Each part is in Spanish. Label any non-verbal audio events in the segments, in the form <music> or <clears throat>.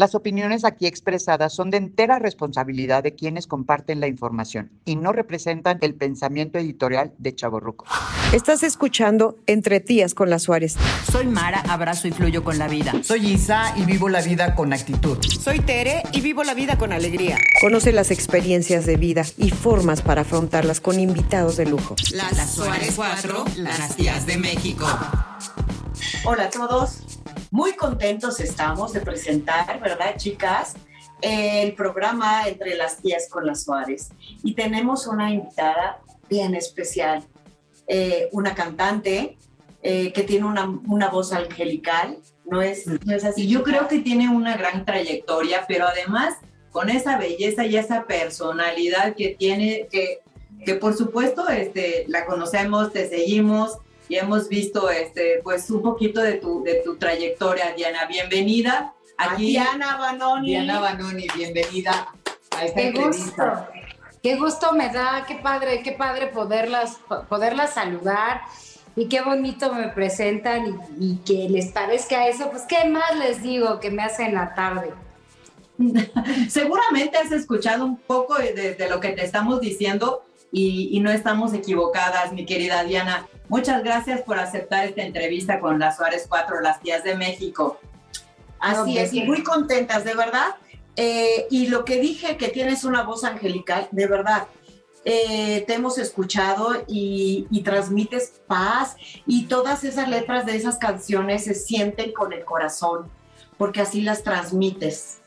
Las opiniones aquí expresadas son de entera responsabilidad de quienes comparten la información y no representan el pensamiento editorial de Chaborruco. Estás escuchando Entre Tías con las Suárez. Soy Mara, abrazo y fluyo con la vida. Soy Isa y vivo la vida con actitud. Soy Tere y vivo la vida con alegría. Conoce las experiencias de vida y formas para afrontarlas con invitados de lujo. Las, las Suárez 4, las tías de México. Hola a todos. Muy contentos estamos de presentar, ¿verdad, chicas? El programa Entre las tías con las Suárez. Y tenemos una invitada bien especial, eh, una cantante eh, que tiene una, una, voz angelical, ¿no es, no es así? Yo creo que tiene una gran trayectoria, pero además con esa belleza y esa personalidad que tiene, que, que por supuesto este, la conocemos, te seguimos, y hemos visto este, pues un poquito de tu, de tu trayectoria, Diana. Bienvenida aquí. Diana Banoni. Diana Banoni, bienvenida a esta qué entrevista. Gusto. Qué gusto me da, qué padre, qué padre poderlas, poderlas saludar y qué bonito me presentan y, y que les parezca eso, pues qué más les digo que me hacen la tarde. <laughs> Seguramente has escuchado un poco de, de, lo que te estamos diciendo y, y, no estamos equivocadas, mi querida Diana. Muchas gracias por aceptar esta entrevista con las Suárez 4, las tías de México. Así es, y muy contentas, de verdad. Eh, y lo que dije, que tienes una voz angelical, de verdad. Eh, te hemos escuchado y, y, transmites paz y todas esas letras de esas canciones se sienten con el corazón, porque así las transmites.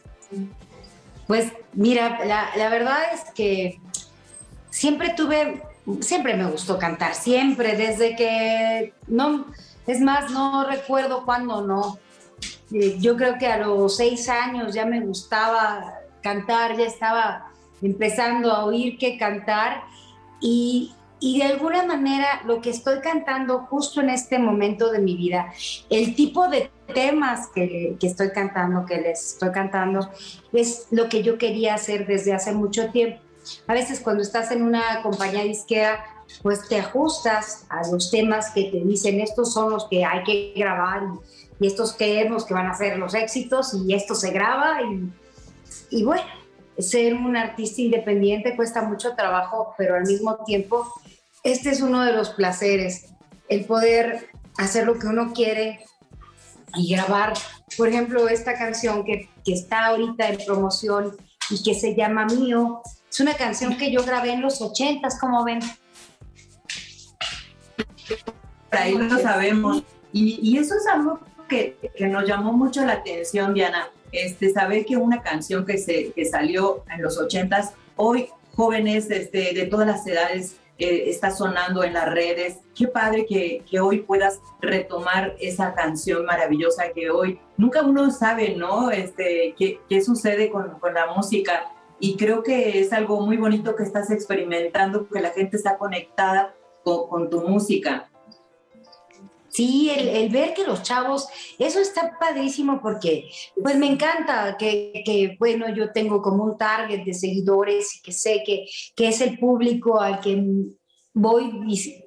Pues mira, la, la verdad es que siempre tuve siempre me gustó cantar, siempre, desde que no, es más, no recuerdo cuándo no. Eh, yo creo que a los seis años ya me gustaba cantar, ya estaba empezando a oír que cantar y, y de alguna manera lo que estoy cantando justo en este momento de mi vida, el tipo de temas que, que estoy cantando, que les estoy cantando, es lo que yo quería hacer desde hace mucho tiempo a veces cuando estás en una compañía disquera, pues te ajustas a los temas que te dicen, estos son los que hay que grabar y, y estos creemos que van a ser los éxitos y esto se graba y, y bueno, ser un artista independiente cuesta mucho trabajo, pero al mismo tiempo este es uno de los placeres, el poder hacer lo que uno quiere y grabar, por ejemplo, esta canción que, que está ahorita en promoción y que se llama Mío, es una canción que yo grabé en los ochentas, como ven. Por ahí lo sabemos. Y, y eso es algo que, que, nos llamó mucho la atención, Diana. Este, saber que una canción que, se, que salió en los ochentas, hoy jóvenes este, de todas las edades eh, está sonando en las redes. Qué padre que, que, hoy puedas retomar esa canción maravillosa que hoy nunca uno sabe, ¿no? Este, qué, qué sucede con, con la música y creo que es algo muy bonito que estás experimentando, que la gente está conectada con, tu música. Sí, el, el, ver que los chavos, eso está padrísimo porque pues me encanta que, que, bueno, yo tengo como un target de seguidores y que sé que, que es el público al que voy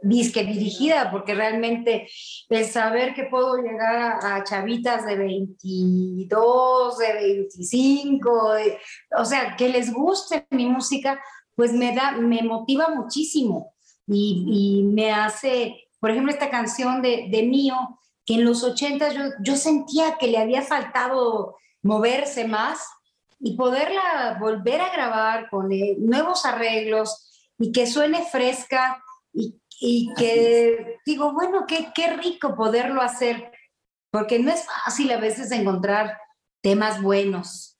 disque dirigida, porque realmente el saber que puedo llegar a, chavitas de 22, de 25, de, o sea, que les guste mi música, pues me da, me motiva muchísimo y, y me hace, por ejemplo, esta canción de, de Mío, que en los 80 yo, yo sentía que le había faltado moverse más y poderla volver a grabar con eh, nuevos arreglos, y que suene fresca y, y que digo, bueno, qué, qué rico poderlo hacer, porque no es fácil a veces encontrar temas buenos.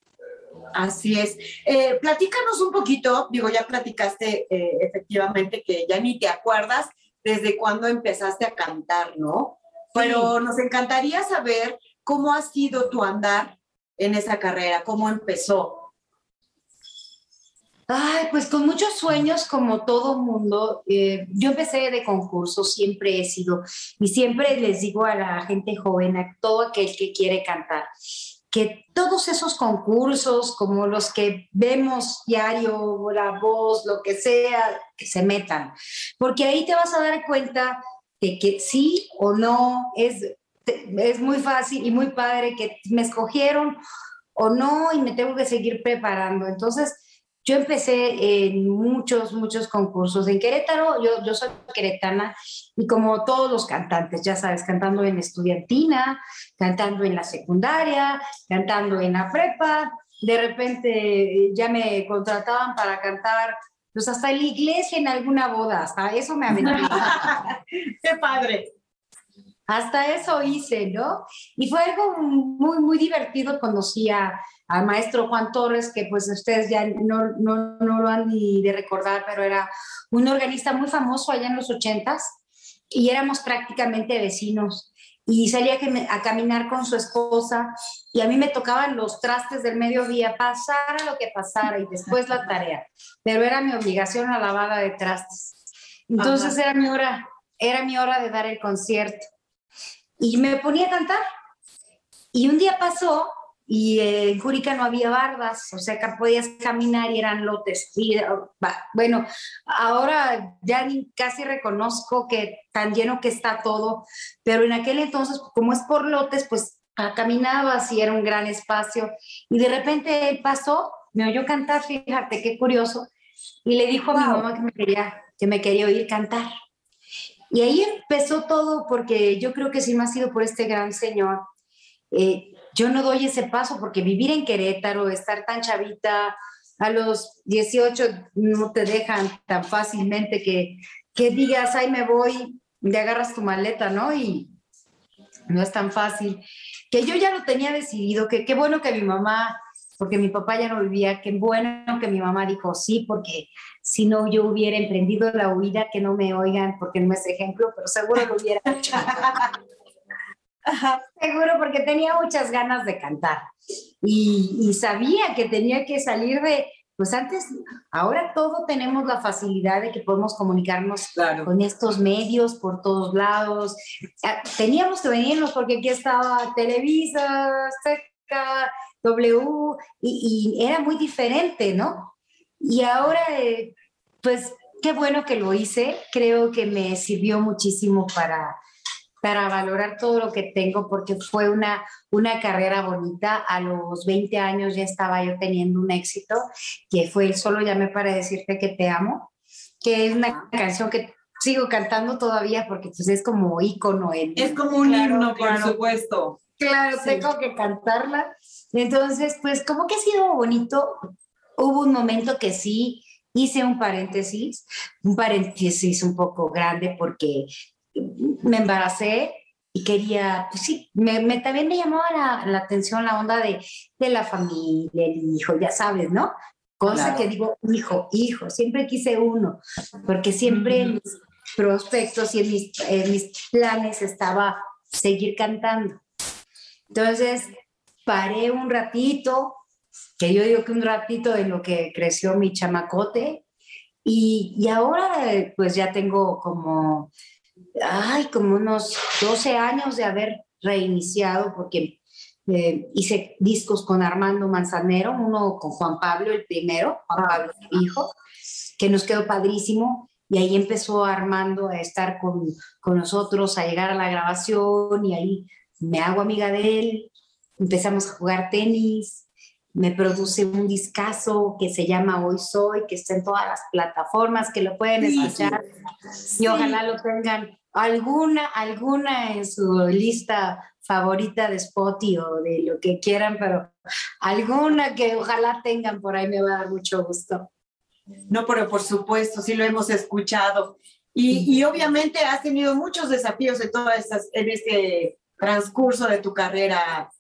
Así es. Eh, platícanos un poquito, digo, ya platicaste eh, efectivamente que ya ni te acuerdas desde cuándo empezaste a cantar, ¿no? Pero sí. nos encantaría saber cómo ha sido tu andar en esa carrera? ¿Cómo empezó? Ay, pues con muchos sueños, como todo mundo. Eh, yo empecé de concurso, siempre he sido, y siempre les digo a la gente joven, a todo aquel que quiere cantar, que todos esos concursos, como los que vemos diario, La Voz, lo que sea, que se metan, porque ahí te vas a dar cuenta de que sí o no es, es muy fácil y muy padre que me escogieron o no y me tengo que seguir preparando. Entonces, yo empecé en muchos, muchos concursos. En Querétaro, yo, yo soy queretana y como todos los cantantes, ya sabes, cantando en estudiantina, cantando en la secundaria, cantando en la prepa. De repente ya me contrataban para cantar, pues hasta en la iglesia, en alguna boda, hasta eso me aventé. <laughs> ¡Qué padre! Hasta eso hice, ¿no? Y fue algo muy, muy divertido. Conocí a al maestro Juan Torres, que pues ustedes ya no, no, no, lo han ni de recordar, pero era un organista muy famoso allá en los ochentas y éramos prácticamente vecinos. Y salía a caminar con su esposa y a mí me tocaban los trastes del mediodía, pasara lo que pasara y después la tarea. Pero era mi obligación la lavada de trastes. Entonces era mi hora, era mi hora de dar el concierto. Y me ponía a cantar. Y un día pasó y en Jurica no había bardas, o sea que podías caminar y eran lotes. Y, bueno, ahora ya casi reconozco que tan lleno que está todo, pero en aquel entonces, como es por lotes, pues caminabas y era un gran espacio. Y de repente él pasó, me oyó cantar, fíjate qué curioso, y le dijo a mi mamá que me quería, que me quería oír cantar. Y ahí empezó todo, porque yo creo que si no ha sido por este gran señor, eh, yo no doy ese paso porque vivir en Querétaro, estar tan chavita, a los 18 no te dejan tan fácilmente que, que digas, ay, me voy, y agarras tu maleta, ¿no? Y no es tan fácil. Que yo ya lo tenía decidido, que qué bueno que mi mamá, porque mi papá ya no vivía, qué bueno que mi mamá dijo sí, porque si no yo hubiera emprendido la huida, que no me oigan, porque no es ejemplo, pero seguro lo hubiera hecho. <laughs> Seguro, porque tenía muchas ganas de cantar y, sabía que tenía que salir de, pues antes, ahora todo tenemos la facilidad de que podemos comunicarnos con estos medios por todos lados. Ah, teníamos que venirnos porque aquí estaba Televisa, Azteca, W, y, era muy diferente, ¿no? Y ahora, eh, pues qué bueno que lo hice, creo que me sirvió muchísimo para para valorar todo lo que tengo, porque fue una, una carrera bonita. A los 20 años ya estaba yo teniendo un éxito, que fue el Solo llamé para decirte que te amo, que es una canción que sigo cantando todavía porque pues es como ícono. En, es como un himno, por supuesto. Claro, tengo que cantarla. Entonces, pues como que ha sido bonito. Hubo un momento que sí, hice un paréntesis, un paréntesis un poco grande porque me embaracé y quería, pues sí, me, también me llamaba la, la, atención la onda de, de, la familia, el hijo, ya sabes, ¿no? Cosa que digo, hijo, hijo, siempre quise uno, porque siempre en mis prospectos y en mis, en mis planes estaba seguir cantando. Entonces, paré un ratito, que yo digo que un ratito de lo que creció mi chamacote, y, y ahora pues ya tengo como ay, como unos 12 años de haber reiniciado, porque eh, hice discos con Armando Manzanero, uno con Juan Pablo, el primero, Juan ah. Pablo, hijo, que nos quedó padrísimo. Y ahí empezó Armando a estar con, con nosotros, a llegar a la grabación, y ahí me hago amiga de él, empezamos a jugar tenis, me produce un discazo que se llama Hoy Soy, que está en todas las plataformas, que lo pueden escuchar y ojalá lo tengan alguna, alguna en su lista favorita de Spotify o de lo que quieran, pero alguna que ojalá tengan por ahí me va a dar mucho gusto. No, pero por supuesto, sí lo hemos escuchado. Y, y obviamente has tenido muchos desafíos en todas estas, en este transcurso de tu carrera.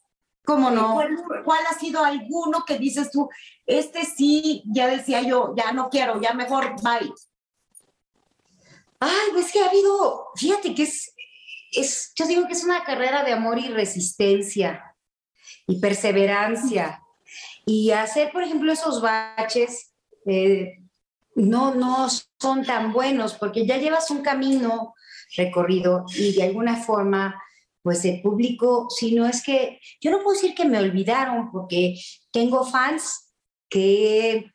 ¿Cómo no? ¿Cuál, ¿Cuál, ha sido alguno que dices tú, este sí, ya decía yo, ya no quiero, ya mejor bye? Ay, pues que ha habido, fíjate que es, es, yo digo que es una carrera de amor y resistencia. y perseverancia. Y hacer, por ejemplo, esos baches eh, no, no son tan buenos porque ya llevas un camino recorrido y de alguna forma, pues el público, si no es que, yo no puedo decir que me olvidaron porque tengo fans que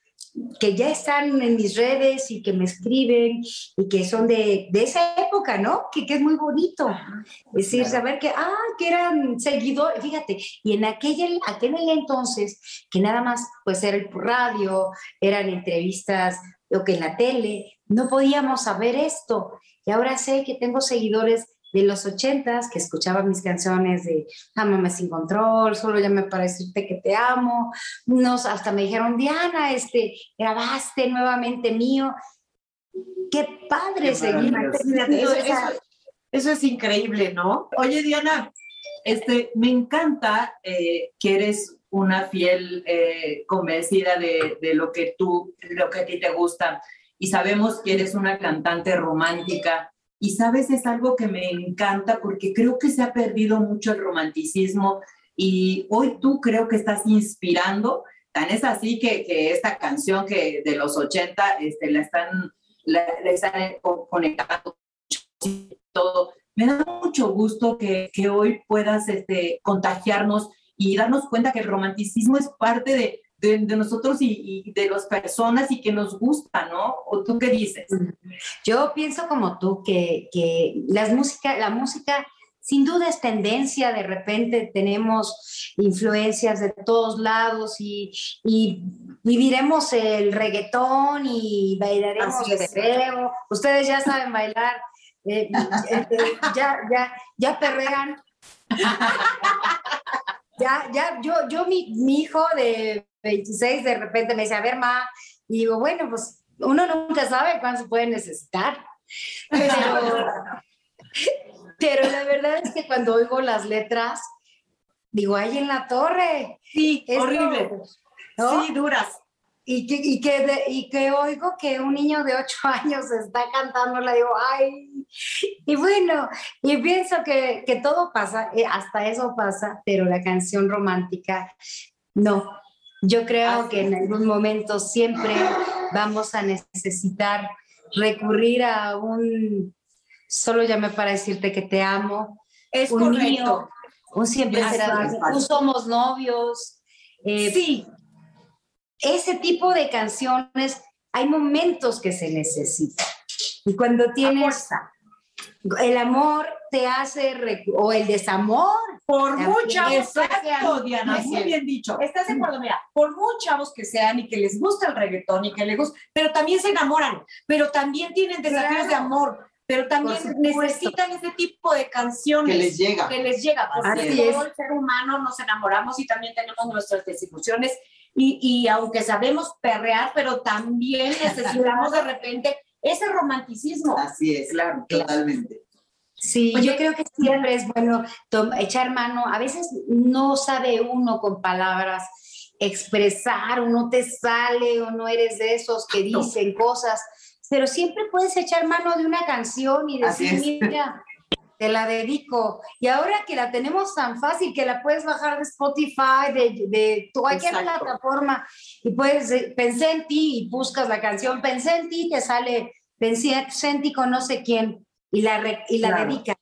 que ya están en mis redes y que me escriben y que son de, de esa época, ¿no? Que, que, es muy bonito. Es decir, saber que, ah, que eran seguidores, fíjate, y en aquel, aquel entonces, que nada más pues era el radio, eran entrevistas o que en la tele, no podíamos saber esto. Y ahora sé que tengo seguidores de los ochentas que escuchaba mis canciones de Amame sin control, solo llame para decirte que te amo. Nos, hasta me dijeron, Diana, este, grabaste nuevamente mío. Qué padre seguir. Eso, es increíble, ¿no? Oye, Diana, este, me encanta eh, que eres una fiel eh, convencida de, de, lo que tú, lo que a ti te gusta. Y sabemos que eres una cantante romántica y sabes, es algo que me encanta porque creo que se ha perdido mucho el romanticismo y hoy tú creo que estás inspirando. Tan es así que, que esta canción que de los 80 este, la están, la, están conectando todo. Me da mucho gusto que, que hoy puedas este, contagiarnos y darnos cuenta que el romanticismo es parte de, de, nosotros y, de las personas y que nos gusta, ¿no? ¿O tú qué dices? Yo pienso como tú, que, que las música, la música sin duda es tendencia, de repente tenemos influencias de todos lados y, y viviremos el reggaetón y bailaremos el perreo. Ustedes ya saben bailar, eh, eh, eh, ya, ya, ya perrean. <laughs> ya, ya, yo, yo mi, mi hijo de 26 de repente me dice, a ver, ma, y digo, bueno, pues uno nunca sabe cuándo se puede necesitar. <laughs> Pero, la verdad es que cuando oigo las letras, digo, ahí en la torre. Sí, es horrible. Sí, duras. Y que, y, que y que oigo que un niño de ocho <laughs> años está cantando, le digo, ay, y bueno, y pienso que, que todo pasa, eh, hasta eso pasa, pero la canción romántica, no, yo creo que en algún momento siempre vamos a necesitar recurrir a un solo llame para decirte que te amo. Es un correcto. un siempre será, un somos novios. Eh, sí. Ese tipo de canciones, hay momentos que se necesitan. Y cuando tienes el amor te hace, o el desamor. Por muchos exacto, Diana, muy bien dicho. ¿Estás de acuerdo? Mira, por muchos chavos que sean y que les gusta el reggaetón y que les gusta, pero también se enamoran, pero también tienen desafíos de amor, pero también necesitan ese tipo de canciones. Que les llega. Que les llega, porque todo el ser humano nos enamoramos y también tenemos nuestras desilusiones y, y aunque sabemos perrear, pero también <laughs> necesitamos de repente ese romanticismo. Así es, claro, totalmente. Sí, yo creo que siempre es bueno echar mano. A veces no sabe uno con palabras expresar, o no te sale, o no eres de esos que dicen cosas, pero siempre puedes echar mano de una canción y decir, mira, te la dedico. Y ahora que la tenemos tan fácil, que la puedes bajar de Spotify, de, de cualquier plataforma, y puedes, eh, pensé en ti y buscas la canción, pensé en ti, te sale, pensé en ti con no sé quién y la, y la dedicas.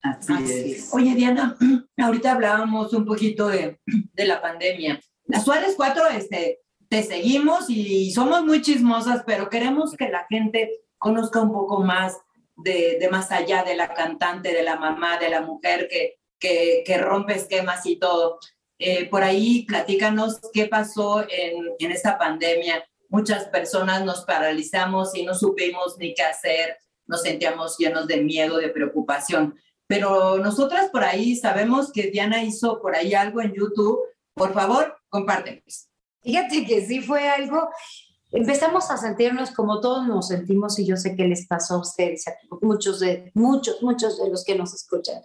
Así, es. Oye, Diana, <clears throat> ahorita hablábamos un poquito de, <clears throat> de la pandemia. Las Suárez 4, este, te seguimos y somos muy chismosas, pero queremos que la gente conozca un poco más de, más allá de la cantante, de la mamá, de la mujer que, que, que rompe esquemas y todo. Eh, por ahí, platícanos qué pasó en, en esta pandemia. Muchas personas nos paralizamos y no supimos ni qué hacer nos sentíamos llenos de miedo, de preocupación. Pero nosotras por ahí sabemos que Diana hizo por ahí algo en YouTube. Por favor, compártenos. Fíjate que sí fue algo, empezamos a sentirnos como todos nos sentimos y yo sé que les pasó a ustedes, a muchos de, muchos, muchos de los que nos escuchan.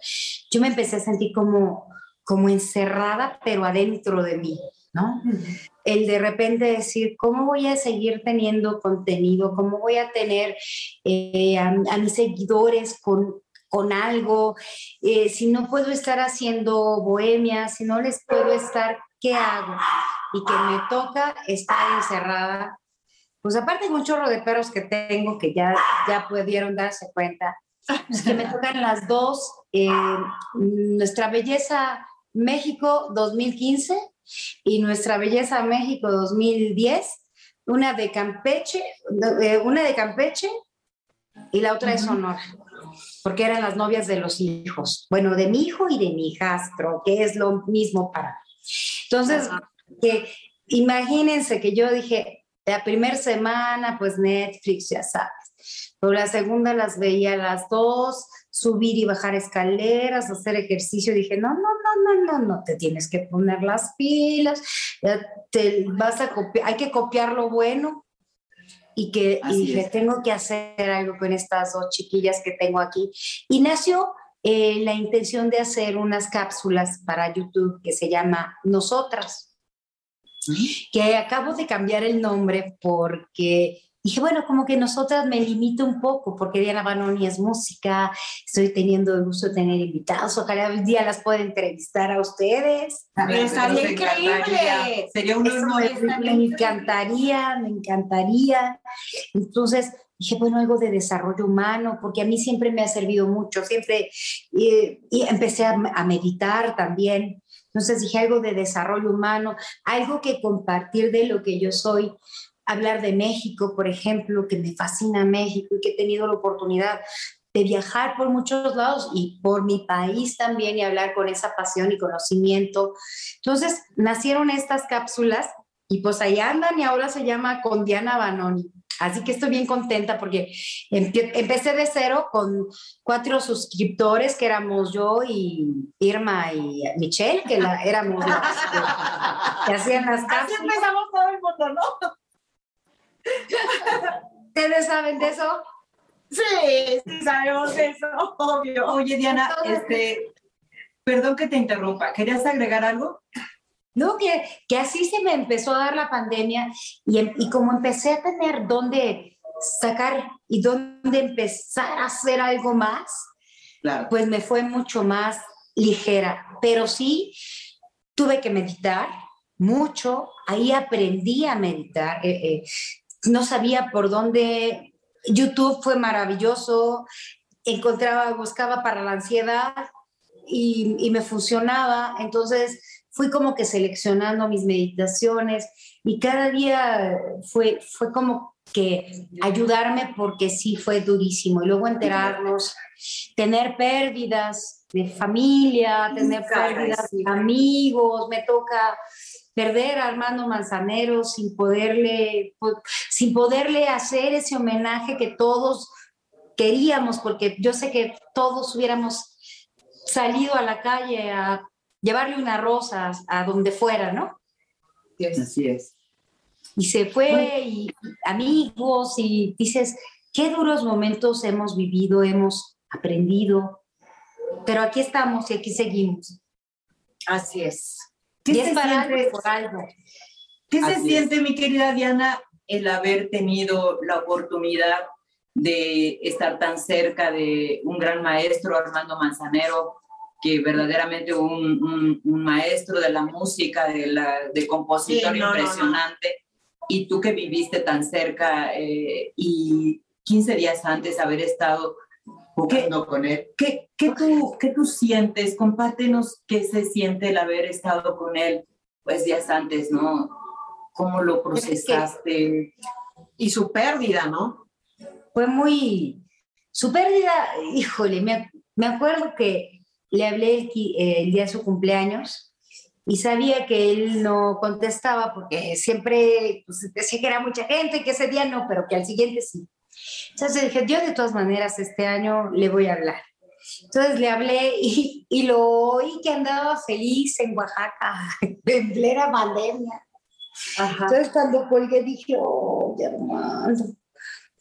Yo me empecé a sentir como, como encerrada, pero adentro de mí, ¿no? el de repente decir, ¿cómo voy a seguir teniendo contenido? ¿Cómo voy a tener eh, a, mis seguidores con, con algo, eh, si no puedo estar haciendo bohemia, si no les puedo estar, ¿qué hago? Y que me toca estar encerrada. Pues aparte de un chorro de perros que tengo que ya, ya pudieron darse cuenta, pues que me <laughs> tocan las dos, eh, nuestra belleza México 2015 y nuestra belleza México 2010, una de Campeche, eh, una de Campeche y la otra de Sonora, porque eran las novias de los hijos, bueno, de mi hijo y de mi hijastro, que es lo mismo para mí. Entonces, que imagínense que yo dije, la primera semana, pues Netflix, ya sabes, pero la segunda las veía a las dos, subir y bajar escaleras, hacer ejercicio. Dije, no, no, no, no, no, no, te tienes que poner las pilas, te vas a copiar, hay que copiar lo bueno. Y que y dije, tengo que hacer algo con estas dos chiquillas que tengo aquí. Y nació eh, la intención de hacer unas cápsulas para YouTube que se llama Nosotras, que acabo de cambiar el nombre porque dije, bueno, como que nosotras me limito un poco, porque Diana Banoni es música, estoy teniendo el gusto de tener invitados, ojalá un día las pueda entrevistar a ustedes. Estaría increíble. Sería un honor. Me encantaría, me encantaría. Entonces, dije, bueno, algo de desarrollo humano, porque a mí siempre me ha servido mucho, siempre, y empecé a, a meditar también. Entonces dije algo de desarrollo humano, algo que compartir de lo que yo soy, hablar de México, por ejemplo, que me fascina México y que he tenido la oportunidad de viajar por muchos lados y por mi país también y hablar con esa pasión y conocimiento. Entonces, nacieron estas cápsulas y pues ahí andan y ahora se llama con Diana Banoni. Así que estoy bien contenta porque empecé de cero con cuatro suscriptores que éramos yo y Irma y Michelle, que <laughs> éramos las que, hacían las cápsulas. Así empezamos todo el mundo, ¿no? ¿Ustedes saben de eso? Sí, sí sabemos de eso, obvio. Oye, Diana, este, perdón que te interrumpa, ¿querías agregar algo? No, que, que así se me empezó a dar la pandemia y, em, y como empecé a tener dónde sacar y dónde empezar a hacer algo más, pues me fue mucho más ligera. Pero sí, tuve que meditar mucho, ahí aprendí a meditar. Eh, eh, no sabía por dónde. YouTube fue maravilloso, encontraba, buscaba para la ansiedad y, me funcionaba. Entonces fui como que seleccionando mis meditaciones y cada día fue, fue como que ayudarme porque sí fue durísimo. Y luego enterarnos, tener pérdidas de familia, tener pérdidas de amigos, me toca perder a Armando Manzanero sin poderle, sin poderle hacer ese homenaje que todos queríamos, porque yo sé que todos hubiéramos salido a la calle a llevarle unas rosas a donde fuera, ¿no? Así es. Y se fue, y amigos, y dices, qué duros momentos hemos vivido, hemos aprendido, pero aquí estamos y aquí seguimos. Así es. ¿Qué se siente, por algo. ¿Qué se siente, mi querida Diana, el haber tenido la oportunidad de estar tan cerca de un gran maestro, Armando Manzanero, que verdaderamente un, un, maestro de la música, de, la, de compositor impresionante, y tú que viviste tan cerca eh, y 15 días antes haber estado jugando con él. ¿Qué, qué, tú, ¿Qué tú sientes? Compártenos qué se siente el haber estado con él pues días antes, ¿no? ¿Cómo lo procesaste? Y su pérdida, ¿no? Fue muy... Su pérdida, híjole, me, me acuerdo que le hablé el, el día de su cumpleaños y sabía que él no contestaba porque siempre pues, decía que era mucha gente, que ese día no, pero que al siguiente sí. Entonces dije, yo de todas maneras este año le voy a hablar. Entonces le hablé y, y lo oí que andaba feliz en Oaxaca, <laughs> en plena pandemia. Entonces cuando colgué dije, oh, hermano.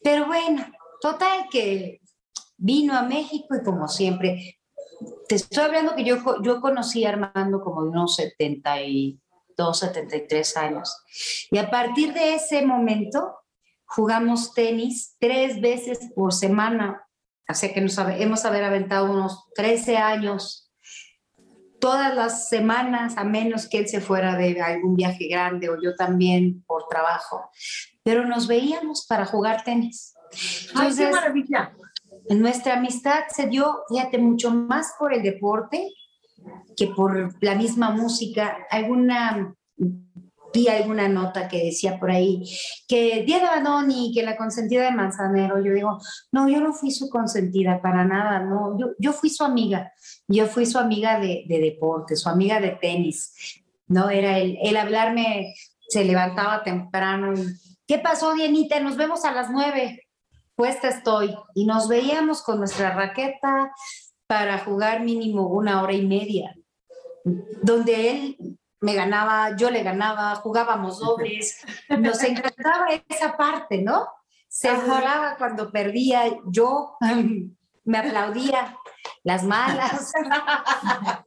Pero bueno, total que vino a México y como siempre, te estoy hablando que yo, yo conocí a Armando como de unos 72, 73 años. Y a partir de ese momento jugamos tenis tres veces por semana. sea que nos hemos haber aventado unos 13 años, todas las semanas, a menos que él se fuera de algún viaje grande o yo también por trabajo, pero nos veíamos para jugar tenis. Entonces, ¡Ay, qué maravilla! Nuestra amistad se dio, fíjate, mucho más por el deporte que por la misma música. Alguna vi alguna nota que decía por ahí que Diana Badoni, que la consentida de Manzanero, yo digo, no, yo no fui su consentida para nada, no, yo, yo fui su amiga, yo fui su amiga de, de deporte, su amiga de tenis, ¿no? Era el, el hablarme, se levantaba temprano ¿qué pasó, Dianita? Nos vemos a las nueve, puesta estoy, y nos veíamos con nuestra raqueta para jugar mínimo una hora y media, donde él me ganaba, yo le ganaba, jugábamos dobles, nos encantaba esa parte, ¿no? Se burlaba cuando perdía, yo <laughs> me aplaudía las malas. <laughs>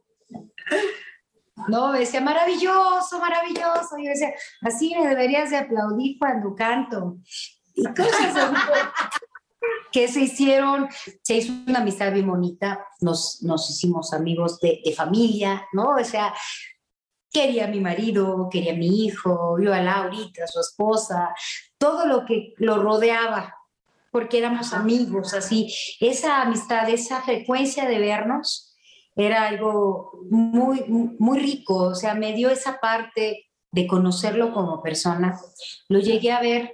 No, me decía, maravilloso, maravilloso. Yo decía, así me deberías de aplaudir cuando canto. Y cosas que se hicieron, se hizo una amistad bien bonita, nos, nos hicimos amigos de, de familia, ¿no? O sea, quería a mi marido, quería a mi hijo, yo a Laurita, su esposa, todo lo que lo rodeaba, porque éramos amigos, así. Esa amistad, esa frecuencia de vernos era algo muy, muy rico, o sea, me dio esa parte de conocerlo como persona. Lo llegué a ver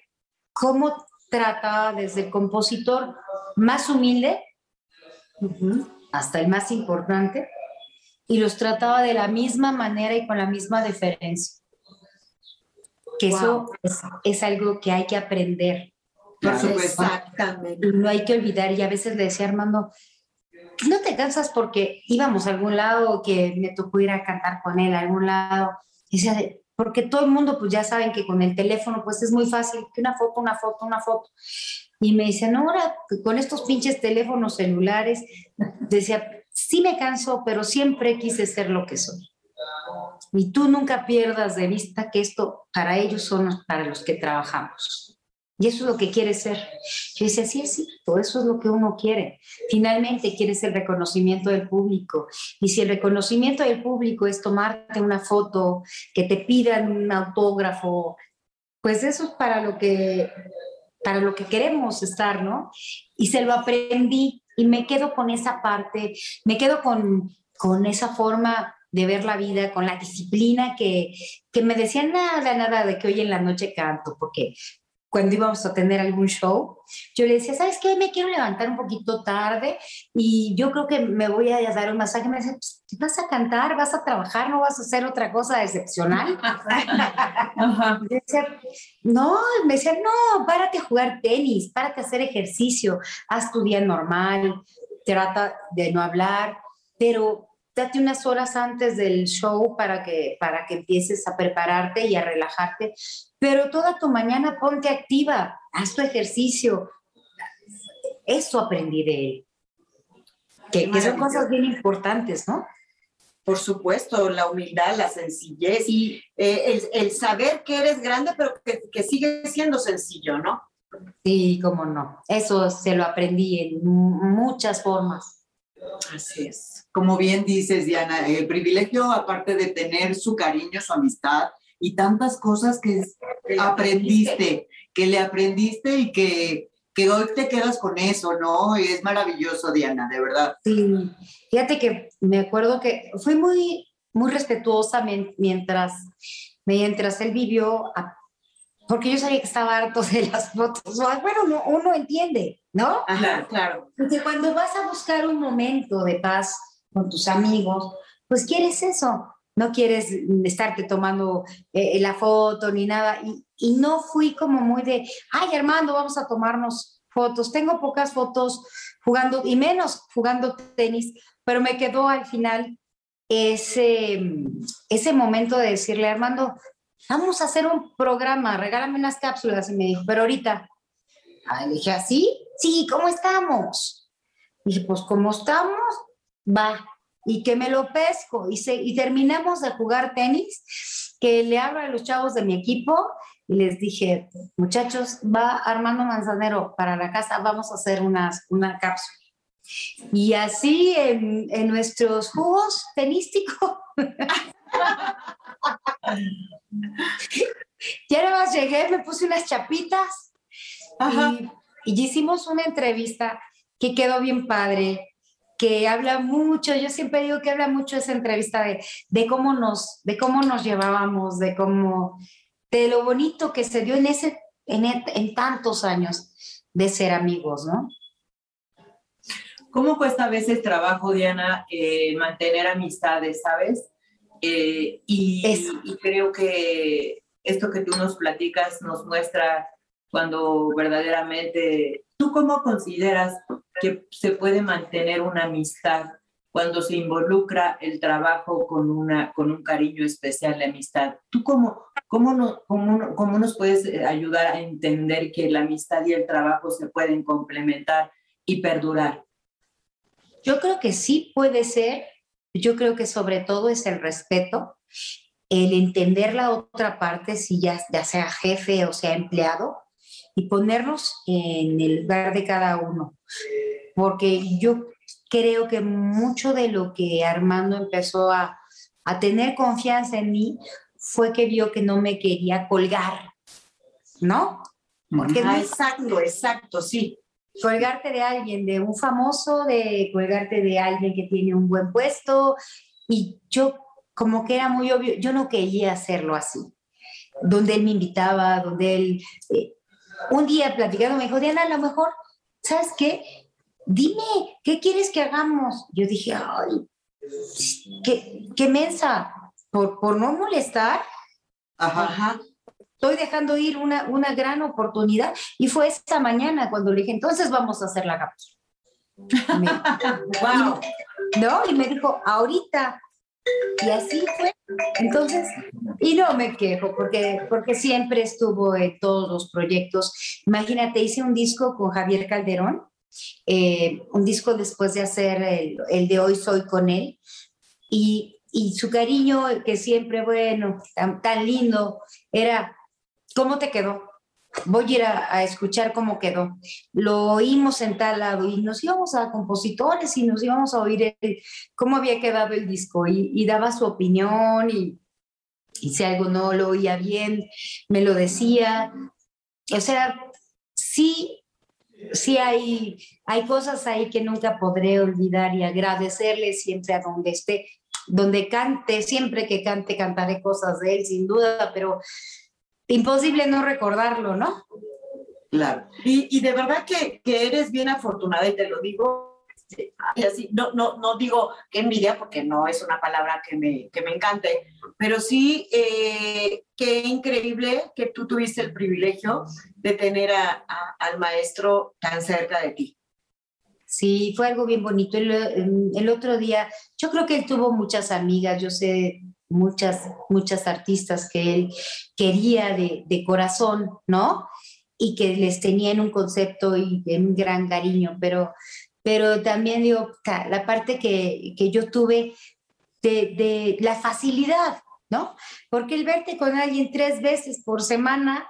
cómo trataba desde el compositor más humilde hasta el más importante, y los trataba de la misma manera y con la misma deferencia. Que eso es, algo que hay que aprender. exactamente. No hay que olvidar, y a veces le decía Armando, no te cansas porque íbamos a algún lado que me tocó ir a cantar con él, a algún lado, y decía, porque todo el mundo pues ya saben que con el teléfono pues es muy fácil, que una foto, una foto, una foto. Y me dicen, ahora con estos pinches teléfonos celulares, decía, sí me canso, pero siempre quise ser lo que soy. Y tú nunca pierdas de vista que esto para ellos son para los que trabajamos. Y eso es lo que quieres ser. Yo decía, sí, sí, todo eso es lo que uno quiere. Finalmente quieres el reconocimiento del público. Y si el reconocimiento del público es tomarte una foto, que te pidan un autógrafo, pues eso es para lo que, para lo que queremos estar, ¿no? Y se lo aprendí y me quedo con esa parte, me quedo con, con esa forma de ver la vida, con la disciplina que, que me decían nada, nada de que hoy en la noche canto, porque cuando íbamos a tener algún show, yo le decía, ¿sabes qué? Me quiero levantar un poquito tarde y yo creo que me voy a dar un masaje. Me dice, pues, ¿vas a cantar? ¿Vas a trabajar? ¿No vas a hacer otra cosa excepcional? <laughs> <laughs> decía, no, me decía, no, párate a jugar tenis, párate a hacer ejercicio, haz tu día normal, trata de no hablar, pero date unas horas antes del show para que, para que empieces a prepararte y a relajarte, pero toda tu mañana ponte activa, haz tu ejercicio. Eso aprendí de él. Que, son cosas bien importantes, ¿no? Por supuesto, la humildad, la sencillez y eh, el, saber que eres grande, pero que, que sigue siendo sencillo, ¿no? Sí, cómo no. Eso se lo aprendí en muchas formas. Así es como bien dices, Diana, el privilegio, aparte de tener su cariño, su amistad y tantas cosas que aprendiste, que le aprendiste y que, que hoy te quedas con eso, ¿no? Y es maravilloso, Diana, de verdad. Sí, fíjate que me acuerdo que fui muy, muy respetuosa mientras, mientras él vivió, porque yo sabía que estaba harto de las fotos. Bueno, uno entiende, ¿no? Claro, claro. Porque cuando vas a buscar un momento de paz, con tus amigos, pues quieres eso, no quieres estarte tomando eh, la foto ni nada. Y, y, no fui como muy de, ay Armando, vamos a tomarnos fotos. Tengo pocas fotos jugando y menos jugando tenis, pero me quedó al final ese, ese momento de decirle, Armando, vamos a hacer un programa, regálame unas cápsulas. Y me dijo, pero ahorita. Ah, dije, ¿así? Sí, ¿cómo estamos? dije, pues, ¿cómo estamos? va, y que me lo pesco y, se, y terminamos de jugar tenis, que le hablo a los chavos de mi equipo y les dije, muchachos, va Armando Manzanero para la casa, vamos a hacer unas, una cápsula. Y así en, en nuestros jugos tenísticos. <laughs> ya nada más llegué, me puse unas chapitas y, y hicimos una entrevista que quedó bien padre, que habla mucho, yo siempre digo que habla mucho esa entrevista de, de, cómo, nos, de cómo nos llevábamos, de cómo, de lo bonito que se dio en, ese, en, en tantos años de ser amigos, ¿no? ¿Cómo cuesta a veces trabajo, Diana, eh, mantener amistades, sabes? Eh, y, y, creo que esto que tú nos platicas nos muestra cuando verdaderamente, ¿tú cómo consideras que se puede mantener una amistad cuando se involucra el trabajo con, una, con un cariño especial de amistad? ¿Tú cómo, cómo, no, cómo, cómo nos puedes ayudar a entender que la amistad y el trabajo se pueden complementar y perdurar? Yo creo que sí puede ser. Yo creo que sobre todo es el respeto, el entender la otra parte, si ya, ya sea jefe o sea empleado, y ponernos en el lugar de cada uno. Porque yo creo que mucho de lo que Armando empezó a, a tener confianza en mí fue que vio que no me quería colgar, ¿no? Porque ah, exacto, exacto, sí colgarte de alguien, de un famoso, de colgarte de alguien que tiene un buen puesto. Y yo, como que era muy obvio, yo no quería hacerlo así. Donde él me invitaba, donde él... Eh, un día platicando me dijo, Diana, a lo mejor, ¿sabes qué? Dime, ¿qué quieres que hagamos? Yo dije, ay, qué, qué mensa, por, por no molestar. Ajá. Ajá estoy dejando ir una, una gran oportunidad. Y fue esta mañana cuando le dije, entonces vamos a hacer la captura. wow. <laughs> ¿No? Y me dijo, ahorita. Y así fue. Entonces, y no me quejo, porque, porque siempre estuvo en todos los proyectos. Imagínate, hice un disco con Javier Calderón, eh, un disco después de hacer el, de Hoy Soy con él, y, y su cariño, que siempre, bueno, tan lindo, era ¿Cómo te quedó? Voy a ir a, escuchar cómo quedó. Lo oímos en tal lado y nos íbamos a compositores y nos íbamos a oír cómo había quedado el disco y, daba su opinión y, y si algo no lo oía bien, me lo decía. O sea, sí sí hay, hay cosas ahí que nunca podré olvidar y agradecerle siempre a donde esté, donde cante, siempre que cante, cantaré cosas de él, sin duda, pero imposible no recordarlo, ¿no? Claro. Y, de verdad que, eres bien afortunada y te lo digo este, así, no, no, no digo que envidia porque no es una palabra que me, que me encante, pero sí eh, qué increíble que tú tuviste el privilegio de tener al maestro tan cerca de ti. Sí, fue algo bien bonito. El, el, otro día, yo creo que él tuvo muchas amigas, yo sé muchas, muchas artistas que él quería de, de corazón, ¿no? Y que les tenían un concepto y un gran cariño, pero, pero también digo, la parte que, que yo tuve de, de, la facilidad, ¿no? Porque el verte con alguien tres veces por semana.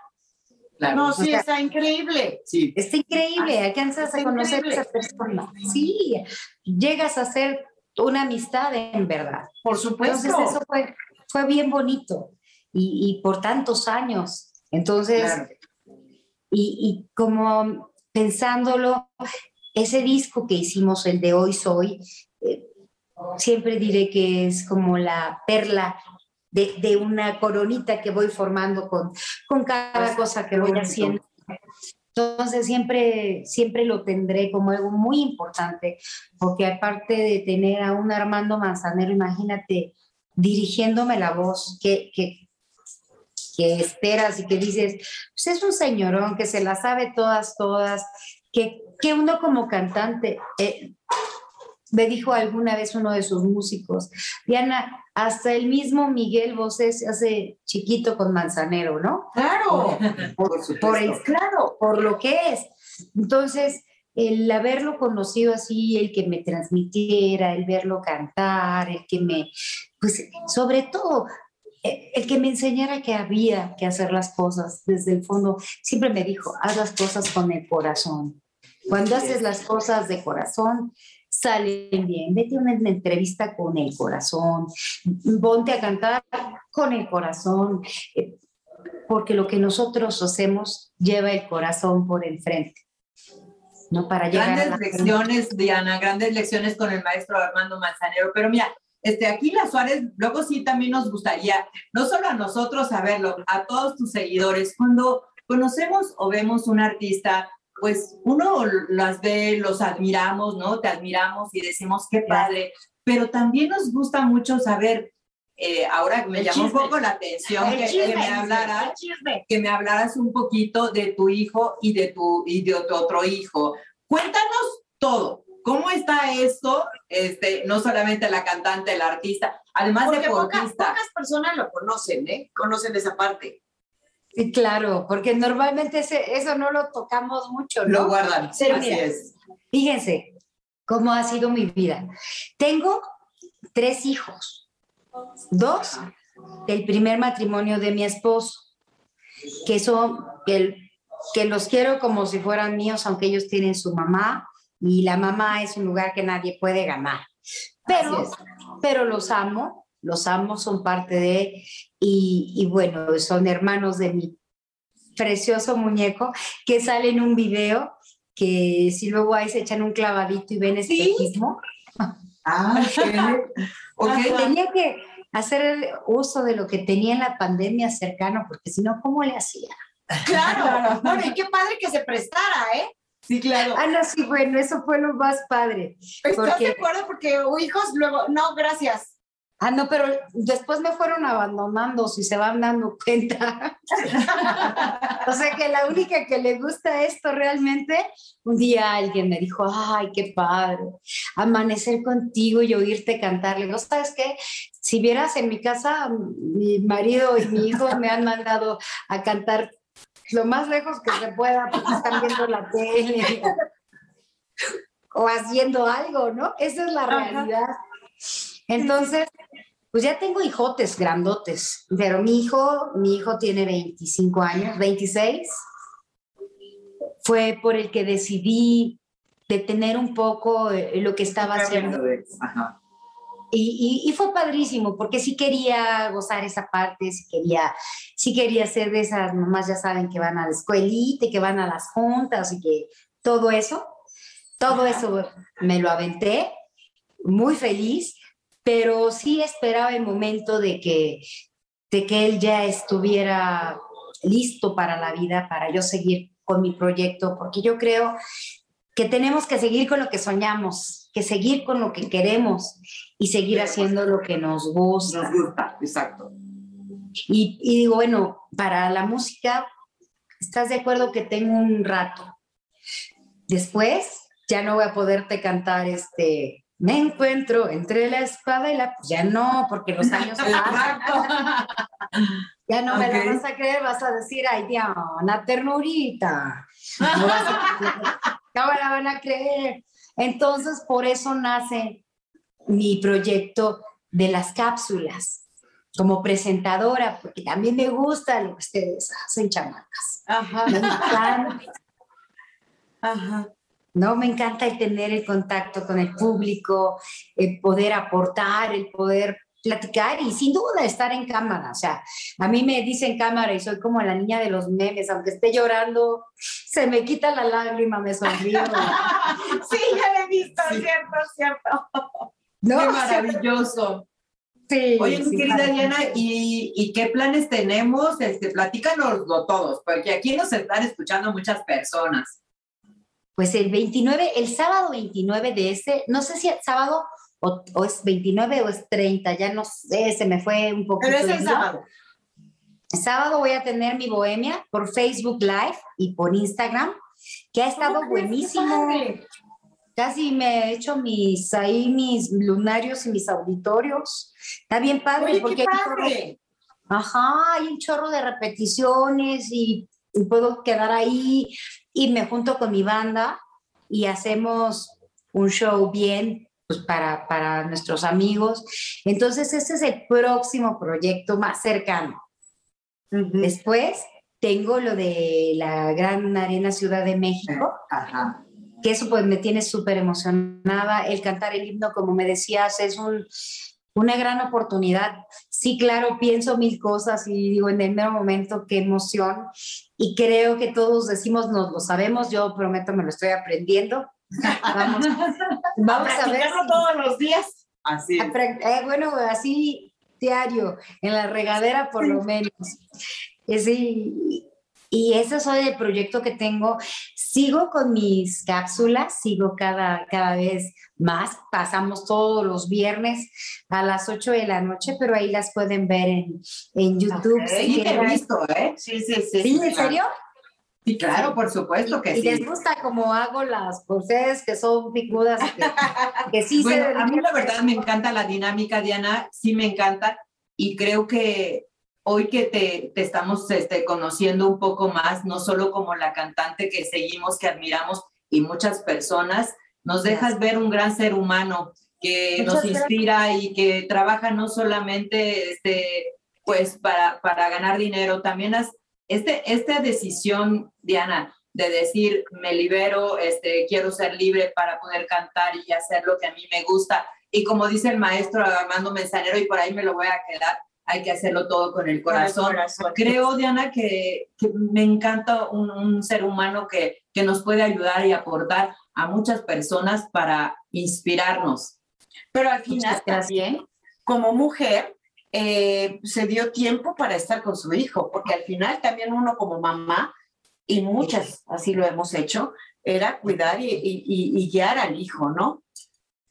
no, sí, está increíble. Sí. Está increíble, alcanzas a conocer a esa persona. Sí, llegas a ser una amistad en verdad. Por supuesto. Entonces eso fue, fue bien bonito y, y por tantos años. Entonces, y, y, como pensándolo, ese disco que hicimos, el de Hoy Soy, eh, siempre diré que es como la perla de, de, una coronita que voy formando con, con cada cosa que voy haciendo. Entonces siempre, siempre lo tendré como algo muy importante, porque aparte de tener a un Armando Manzanero, imagínate dirigiéndome la voz, que, que, que esperas y que dices, pues es un señorón que se la sabe todas, todas, que, que uno como cantante, eh, me dijo alguna vez uno de sus músicos, Diana, hasta el mismo Miguel Bosé se hace chiquito con Manzanero, ¿no? Claro, por, por, el, claro, por lo que es. Entonces, el haberlo conocido así, el que me transmitiera, el verlo cantar, el que me, pues sobre todo, eh, el que me enseñara que había que hacer las cosas desde el fondo, siempre me dijo, haz las cosas con el corazón. Cuando haces las cosas de corazón, salen bien. Vete a una entrevista con el corazón, ponte a cantar con el corazón, eh, porque lo que nosotros hacemos lleva el corazón por enfrente. No para llegar grandes lecciones, Diana, grandes lecciones con el maestro Armando Manzanero. Pero mira, este, aquí la Suárez, luego sí también nos gustaría, no solo a nosotros saberlo, a todos tus seguidores, cuando conocemos o vemos un artista, pues uno las ve, los admiramos, ¿no? Te admiramos y decimos, qué padre, pero también nos gusta mucho saber, eh, ahora me llamó un poco la atención que, me hablaras, que me hablaras un poquito de tu hijo y de tu, y de tu otro hijo. Cuéntanos todo, ¿Cómo está esto? Este, no solamente la cantante, la artista, además de pocas, pocas personas lo conocen, ¿eh? Conocen esa parte. Sí, claro, porque normalmente ese, eso no lo tocamos mucho, ¿no? Lo guardan, así es. Fíjense cómo ha sido mi vida. Tengo tres hijos, dos del primer matrimonio de mi esposo, que son, que, que los quiero como si fueran míos, aunque ellos tienen su mamá, y la mamá es un lugar que nadie puede ganar. Pero, pero los amo, los amo, son parte de, y, y bueno, son hermanos de mi precioso muñeco que sale en un video que si luego ahí se echan un clavadito y ven espejismo. <laughs> Ah, okay. Tenía que hacer uso de lo que tenía en la pandemia cercano, porque si no, ¿cómo le hacía? <laughs> Claro, bueno, y qué padre que se prestara, ¿eh? Sí, claro. Ah, no, sí, bueno, eso fue lo más padre. ¿Estás de acuerdo? Porque hijos luego, no, gracias. Ah, no, pero después me fueron abandonando, si se van dando cuenta. <laughs> o sea que la única que le gusta esto realmente, un día alguien me dijo, ay, qué padre, amanecer contigo y oírte cantar. Le digo, ¿sabes qué? Si vieras en mi casa, mi marido y mi hijo me han mandado a cantar lo más lejos que se pueda, porque están viendo la tele o haciendo algo, ¿no? Esa es la realidad. Entonces, pues ya tengo hijotes grandotes, pero mi hijo, mi hijo tiene 25 años, 26. Fue por el que decidí detener un poco eh, lo que estaba haciendo. Ajá. Y, fue padrísimo, porque sí quería gozar esa parte, sí quería, sí quería ser de esas mamás, ya saben, que van a la escuelita, que van a las juntas y que todo eso, todo eso me lo aventé, muy feliz, pero sí esperaba el momento de que, de que él ya estuviera listo para la vida, para yo seguir con mi proyecto, porque yo creo que tenemos que seguir con lo que soñamos, que seguir con lo que queremos y seguir haciendo lo que nos gusta. Nos gusta, exacto. Y, y, digo, bueno, para la música, ¿estás de acuerdo que tengo un rato? Después ya no voy a poderte cantar este, me encuentro entre la espada y la... Pues ya no, porque los años <laughs> pasan. ya no me lo vas a creer, vas a decir, ay, Diana, ternurita. No vas a la van a creer. Entonces, por eso nace mi proyecto de las cápsulas como presentadora, porque también me gusta lo que ustedes hacen, chamacas. Ajá. Me encanta. Ajá. ¿No? Me encanta el tener el contacto con el público, el poder aportar, el poder platicar y sin duda estar en cámara. O sea, a mí me dicen cámara y soy como la niña de los memes, aunque esté llorando, se me quita la lágrima, me sonrío. <laughs> sí, ya lo he visto, cierto, cierto. <laughs> No, Qué maravilloso. Sí, Oye, mi querida Diana, ¿y, ¿y, qué planes tenemos? Este, platícanoslo todos, porque aquí nos están escuchando muchas personas. Pues el 29, el sábado 29 de ese, no sé si el sábado o, es 29 o es 30, ya no sé, se me fue un poquito. Pero es el sábado. Sábado voy a tener mi bohemia por Facebook Live y por Instagram, que ha estado buenísimo. Casi me he hecho mis ahí mis lunarios y mis auditorios. Está bien padre porque Hay ajá, hay un chorro de repeticiones y puedo quedar ahí y me junto con mi banda y hacemos un show bien pues para, para nuestros amigos. Entonces, ese es el próximo proyecto más cercano. Después tengo lo de la Gran Arena Ciudad de México, que eso pues me tiene súper emocionada. El cantar el himno, como me decías, es un, una gran oportunidad. Sí, claro, pienso mil cosas y digo en el mero momento qué emoción. Y creo que todos decimos, nos lo sabemos, yo prometo, me lo estoy aprendiendo. <laughs> Vamos, vamos a, ver. todos los días. Así. Eh, bueno, así diario, en la regadera por lo menos. Sí, y ese es el proyecto que tengo. Sigo con mis cápsulas, sigo cada, cada vez más. Pasamos todos los viernes a las 8 de la noche, pero ahí las pueden ver en, en YouTube. sí, he visto, ¿eh? Sí, sí, sí. ¿Sí, en serio? Sí, claro, por supuesto que sí. Y les gusta como hago las ustedes que son picudas, que, sí <laughs> bueno, A mí la verdad me encanta la dinámica, Diana, sí me encanta. Y creo que hoy que te, te, estamos este, conociendo un poco más, no solo como la cantante que seguimos, que admiramos y muchas personas, nos dejas ver un gran ser humano que nos inspira y que trabaja no solamente este, pues para, para ganar dinero, también has, este, esta decisión, Diana, de decir, me libero, este, quiero ser libre para poder cantar y hacer lo que a mí me gusta. Y como dice el maestro Armando Mensanero, y por ahí me lo voy a quedar, hay que hacerlo todo con el corazón. Creo, Diana, que, me encanta un, ser humano que, que, nos puede ayudar y aportar a muchas personas para inspirarnos. Pero al final también, como mujer, eh, se dio tiempo para estar con su hijo, porque al final también uno como mamá, y muchas así lo hemos hecho, era cuidar y, y, guiar al hijo, ¿no?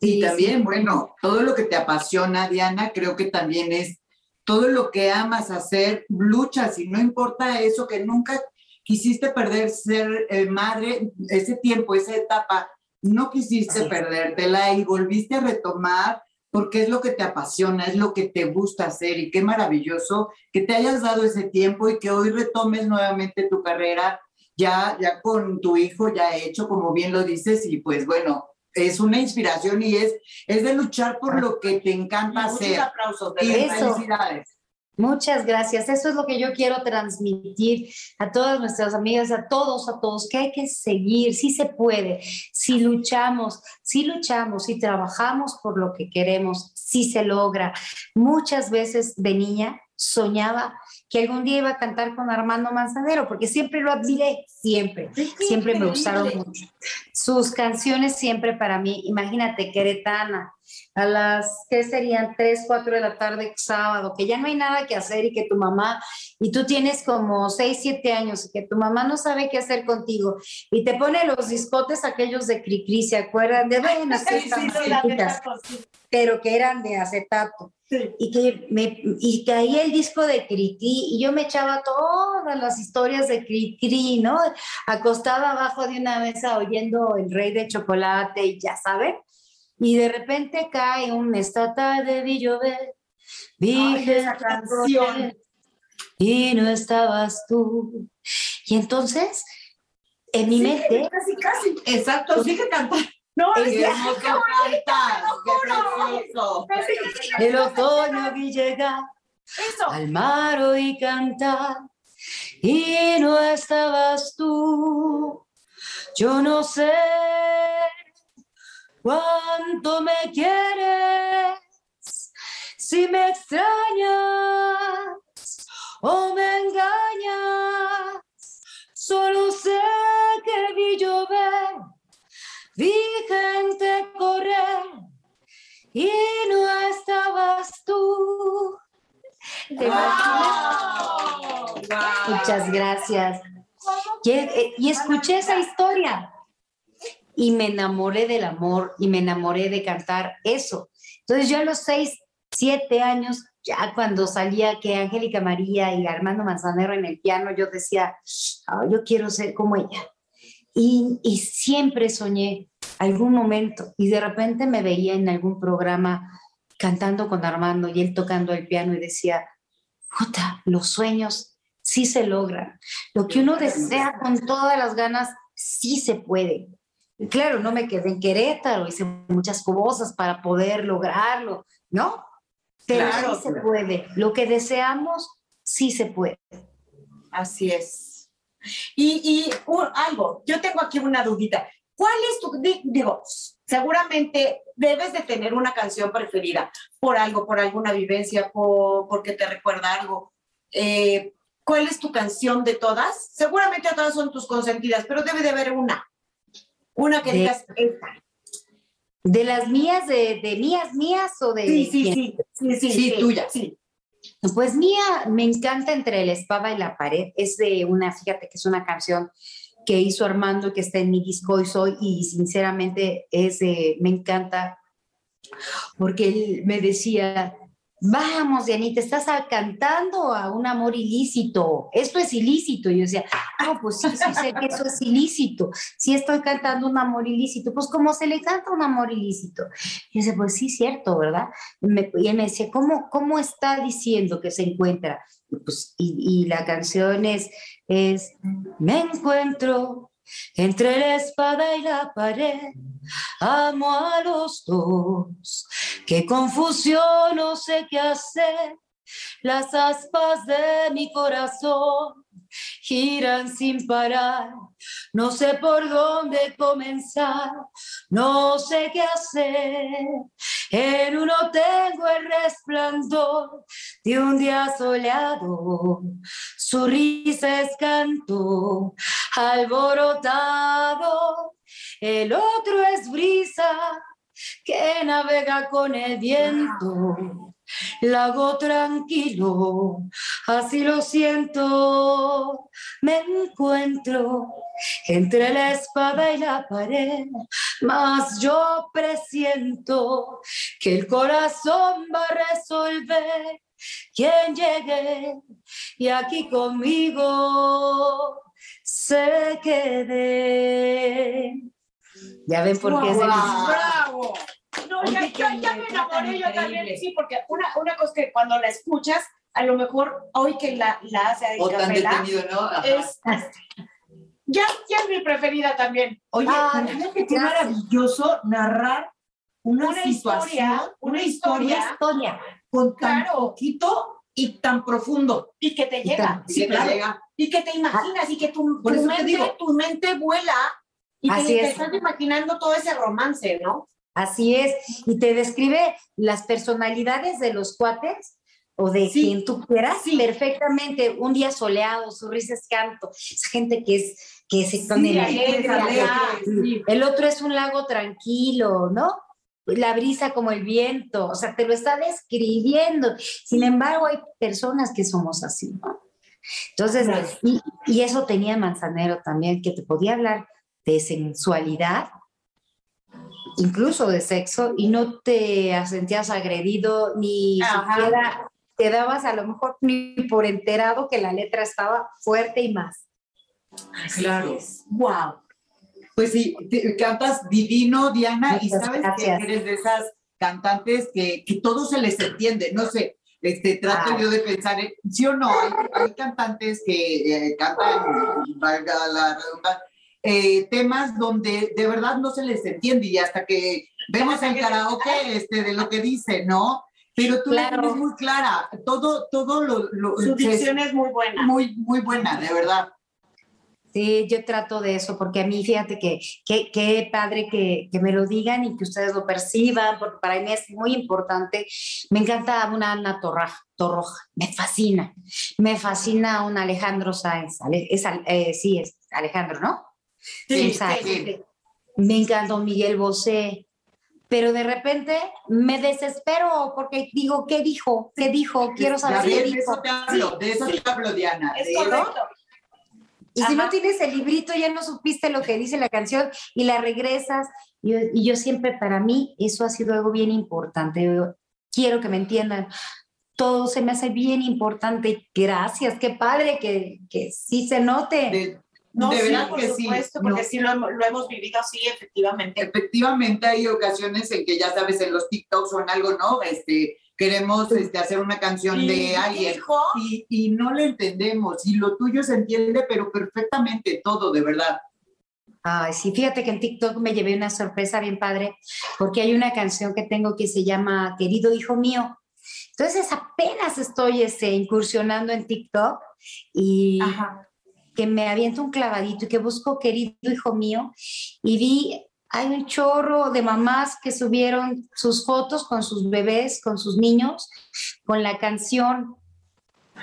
Y también, bueno, todo lo que te apasiona, Diana, creo que también es todo lo que amas hacer, luchas y no importa eso que nunca quisiste perder ser eh, madre, ese tiempo, esa etapa, no quisiste perdértela y volviste a retomar porque es lo que te apasiona, es lo que te gusta hacer y qué maravilloso que te hayas dado ese tiempo y que hoy retomes nuevamente tu carrera ya, ya con tu hijo ya hecho, como bien lo dices, y pues bueno, es una inspiración y es, es de luchar por lo que te encanta hacer. Muchos aplausos. De felicidades. Muchas gracias. Eso es lo que yo quiero transmitir a todas nuestras amigas, a todos, a todos, que hay que seguir, sí se puede, si luchamos, si luchamos, si trabajamos por lo que queremos, sí se logra. Muchas veces de niña soñaba que algún día iba a cantar con Armando Manzanero, porque siempre lo admiré, siempre, siempre me gustaron mucho. Sus canciones siempre para mí, imagínate, Queretana, a las, ¿qué serían? 3, 4 de la tarde sábado, que ya no hay nada que hacer y que tu mamá, y tú tienes como 6, 7 años, y que tu mamá no sabe qué hacer contigo, y te pone los discotes aquellos de Cricri, ¿se acuerdan? De buenas, <laughs> sí, sí, pero que eran de acetato. Y, que me, y caía el disco de Cricri y yo me echaba todas las historias de Cricri, ¿no? Acostada abajo de una mesa oyendo El Rey de Chocolate y ya saben y de repente cae un esta tarde vi llover, dije esa canción y no estabas tú. Y entonces, en mi mente... Casi, casi. Exacto, sigue cantando. No, es que cantar, El otoño vi llegar al mar y cantar y no estabas tú. Yo no sé cuánto me quieres, si me extrañas o me engañas, solo sé que vi llover, vi gente correr y no estabas tú. Muchas gracias. y escuché esa historia y me enamoré del amor y me enamoré de cantar eso. Entonces yo a los seis, siete años, ya cuando salía que Angélica María y Armando Manzanero en el piano, yo decía, ah, yo quiero ser como ella. Y, y siempre soñé algún momento y de repente me veía en algún programa cantando con Armando y él tocando el piano y decía, Jota, los sueños sí se logran. Lo que uno desea con todas las ganas sí se puede. Claro, no me quedé en Querétaro, hice muchas cosas para poder lograrlo, ¿no? Pero sí se puede. Lo que deseamos, sí se puede. Así es. Y, algo, yo tengo aquí una dudita. ¿Cuál es tu, digo, seguramente debes de tener una canción preferida por algo, por alguna vivencia, por, porque te recuerda algo. Eh, ¿Cuál es tu canción de todas? Seguramente todas son tus consentidas, pero debe de haber una. Una que digas esta. ¿De las mías, de, de, mías, mías o de.? Sí, sí, sí, sí, sí, sí, tuya, sí. Pues mía, me encanta Entre la espada y la pared. Es de una, fíjate que es una canción que hizo Armando, que está en mi disco y soy, y sinceramente es, me encanta, porque él me decía, vamos, Dianita, estás cantando a un amor ilícito, esto es ilícito. Y yo decía, ah, pues sí, sí sé que eso es ilícito, sí estoy cantando un amor ilícito, pues como se le canta un amor ilícito. Y yo decía, pues sí, cierto, ¿verdad? y él me decía, ¿cómo, ¿cómo está diciendo que se encuentra? Y, pues, y, la canción es, es, me encuentro entre la espada y la pared, amo a los dos. Qué confusión, no sé qué hacer. Las aspas de mi corazón giran sin parar. No sé por dónde comenzar, no sé qué hacer. En uno tengo el resplandor de un día soleado. Su risa es canto alborotado. El otro es brisa que navega con el viento lago tranquilo, así lo siento, me encuentro entre la espada y la pared, mas yo presiento que el corazón va a resolver quien llegue y aquí conmigo se quede. Ya ven por qué el... ¡Bravo! Ya, ya, me enamoré yo también, sí, porque una, una cosa que cuando la escuchas, a lo mejor hoy que la, la hace O tan detenido, ¿no? Es, ya, ya es mi preferida también. Oye, ah, que qué maravilloso narrar una, una historia, una historia, historia con tan poquito y tan profundo. Y que te llega. Y, sí, que te llega. y que te imaginas, y que tu, tu mente, tu mente vuela y te, te estás imaginando todo ese romance, ¿no? Así es, y te describe las personalidades de los cuates o de quien tú quieras perfectamente. Un día soleado, su risa es canto, esa gente que es que se pone El otro es un lago tranquilo, ¿no? La brisa como el viento, o sea, te lo está describiendo. Sin embargo, hay personas que somos así, ¿no? Entonces, y, y eso tenía Manzanero también, que te podía hablar de sensualidad, incluso de sexo, y no te sentías agredido ni siquiera te dabas a lo mejor ni por enterado que la letra estaba fuerte y más. claro. Wow. Pues sí, cantas divino, Diana, y sabes que eres de esas cantantes que, que todo se les entiende. No sé, este, trato yo de pensar, sí o no, hay, cantantes que eh, cantan, valga la redundancia, eh, temas donde de verdad no se les entiende y hasta que vemos el karaoke este, de lo que dice, ¿no? Pero tú la tienes muy clara, todo, todo lo... lo Su dicción es, muy buena. Muy, muy buena, de verdad. Sí, yo trato de eso, porque a mí, fíjate que qué padre que, que, me lo digan y que ustedes lo perciban, porque para mí es muy importante. Me encanta una Ana Torroja, Torroja me fascina. Me fascina un Alejandro Sáenz. Es, eh, sí, es Alejandro, ¿no? Sí, sí, Me encantó Miguel Bosé, pero de repente me desespero porque digo, ¿qué dijo? ¿Qué dijo? Quiero saber qué dijo. De eso te hablo, de eso te hablo, Diana. Es correcto. Y si no tienes el librito, ya no supiste lo que dice la canción y la regresas. Y, y yo siempre, para mí, eso ha sido algo bien importante. quiero que me entiendan. Todo se me hace bien importante. Gracias, qué padre que, que sí se note. No, de verdad por que supuesto, sí. porque sí lo, lo, hemos vivido así, efectivamente. Efectivamente, hay ocasiones en que ya sabes, en los TikToks o en algo, ¿no? Este, queremos este, hacer una canción de alguien y, y, no le entendemos. Y lo tuyo se entiende, pero perfectamente todo, de verdad. Ay, sí, fíjate que en TikTok me llevé una sorpresa bien padre, porque hay una canción que tengo que se llama Querido Hijo Mío. Entonces apenas estoy este, incursionando en TikTok y, que me aviento un clavadito y que busco querido hijo mío y vi hay un chorro de mamás que subieron sus fotos con sus bebés, con sus niños, con la canción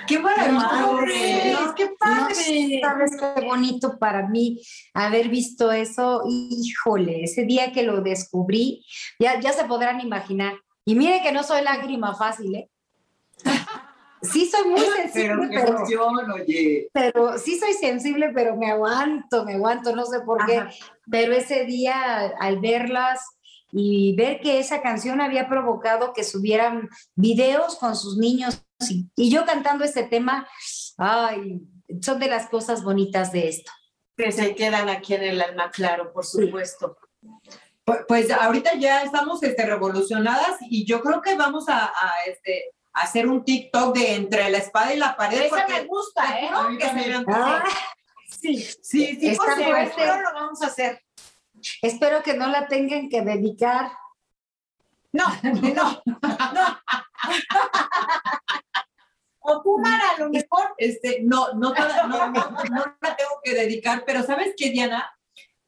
¡Qué maravilloso! ¡Qué padre! ¿Sabes qué bonito para mí haber visto eso? Híjole, ese día que lo descubrí, ya, ya se podrán imaginar. Y mire que no soy lágrima fácil, ¿eh? Sí soy muy sensible, pero, pero, sí soy sensible, pero me aguanto, me aguanto, no sé por qué. Pero ese día, al verlas y ver que esa canción había provocado que subieran videos con sus niños y, yo cantando este tema, ay, son de las cosas bonitas de esto. Que se quedan aquí en el alma, claro, por supuesto. Pues, pues, ahorita ya estamos este, revolucionadas y yo creo que vamos a, a este, hacer un TikTok de entre la espada y la pared. Esa me gusta, ¿eh? Ah, sí, sí, sí, Está fuerte. lo vamos a hacer. Espero que no la tengan que dedicar. No, no, no. O tú, Mara, a lo mejor. Este, no, no, no, no, no la tengo que dedicar, pero ¿sabes qué, Diana?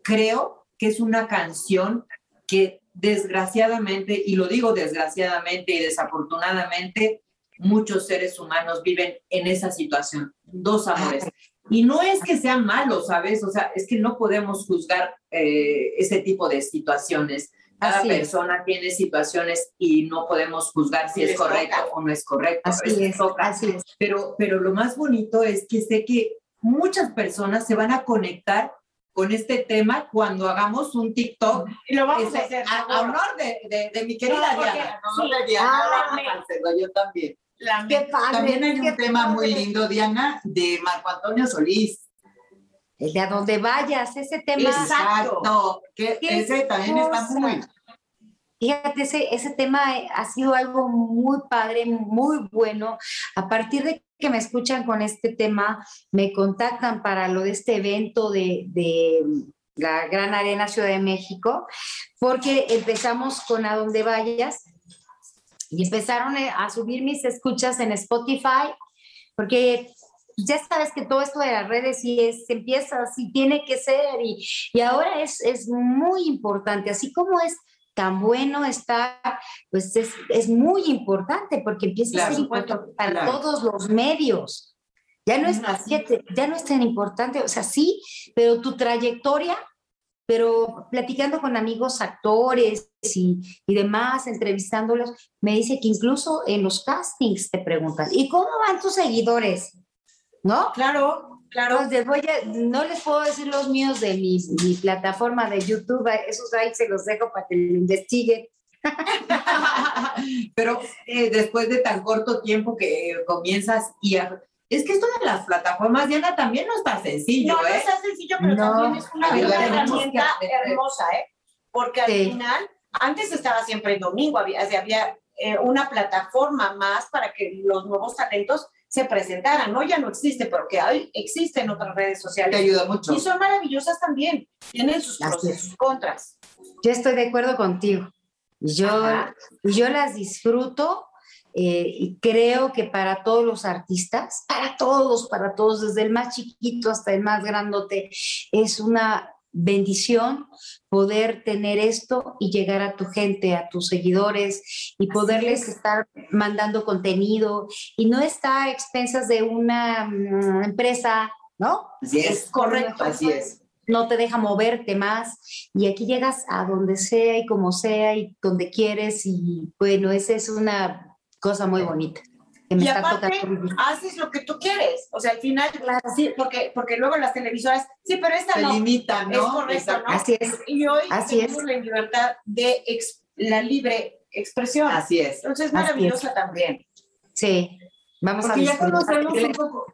Creo que es una canción que desgraciadamente, y lo digo desgraciadamente y desafortunadamente, muchos seres humanos viven en esa situación, dos amores. Y no es que sean malos, ¿sabes? O sea, es que no podemos juzgar eh, ese tipo de situaciones. Cada persona tiene situaciones y no podemos juzgar si es correcto o no es correcto. Así es, así es. Pero, pero lo más bonito es que sé que muchas personas se van a conectar con este tema cuando hagamos un TikTok. Y lo vamos a hacer. A, honor de, de, mi querida Diana. No, Diana, ah, yo también. también hay un tema muy lindo, Diana, de Marco Antonio Solís. El de a donde vayas, ese tema. Exacto. Que ese también está muy. Fíjate, ese, ese tema ha sido algo muy padre, muy bueno. A partir de que me escuchan con este tema, me contactan para lo de este evento de, de la Gran Arena Ciudad de México, porque empezamos con A Donde Vayas y empezaron a subir mis escuchas en Spotify, porque ya sabes que todo esto de las redes y es, empieza así, tiene que ser, y, y ahora es, es muy importante, así como es tan bueno está, pues es, es muy importante porque empieza a ser importante para todos los medios. Ya no, es, ya no es tan importante, o sea, sí, pero tu trayectoria, pero platicando con amigos actores y, y demás, entrevistándolos, me dice que incluso en los castings te preguntan, ¿y cómo van tus seguidores? ¿No? Claro, Claro. no les puedo decir los míos de mi, plataforma de YouTube, esos ahí se los dejo para que lo investiguen. <laughs> Pero eh, después de tan corto tiempo que comienzas y es que esto de las plataformas, Diana, también no está sencillo. No, no ¿eh? está sencillo, pero también es una, herramienta hermosa, ¿eh? Porque al final, antes estaba siempre el domingo, había, había eh, una plataforma más para que los nuevos talentos se presentaran, ¿no? Ya no existe, pero que hay, existen otras redes sociales. Te ayuda mucho. Y son maravillosas también, tienen sus pros y sus contras. Yo estoy de acuerdo contigo. Yo, yo las disfruto eh, y creo que para todos los artistas, para todos, para todos, desde el más chiquito hasta el más grandote, es una bendición poder tener esto y llegar a tu gente, a tus seguidores y poderles estar mandando contenido y no está a expensas de una mm, empresa, ¿no? Así es, correcto, así es. No te deja moverte más y aquí llegas a donde sea y como sea y donde quieres y bueno, esa es una cosa muy bonita y aparte, haces lo que tú quieres. O sea, al final, sí, porque, porque luego las televisoras, sí, pero esta Se no. limitan, ¿no? Es correcto, ¿no? Así es. Y hoy tenemos la libertad de la libre expresión. Así es. Entonces, es maravillosa también. Sí. Vamos porque a ya conocemos un poco.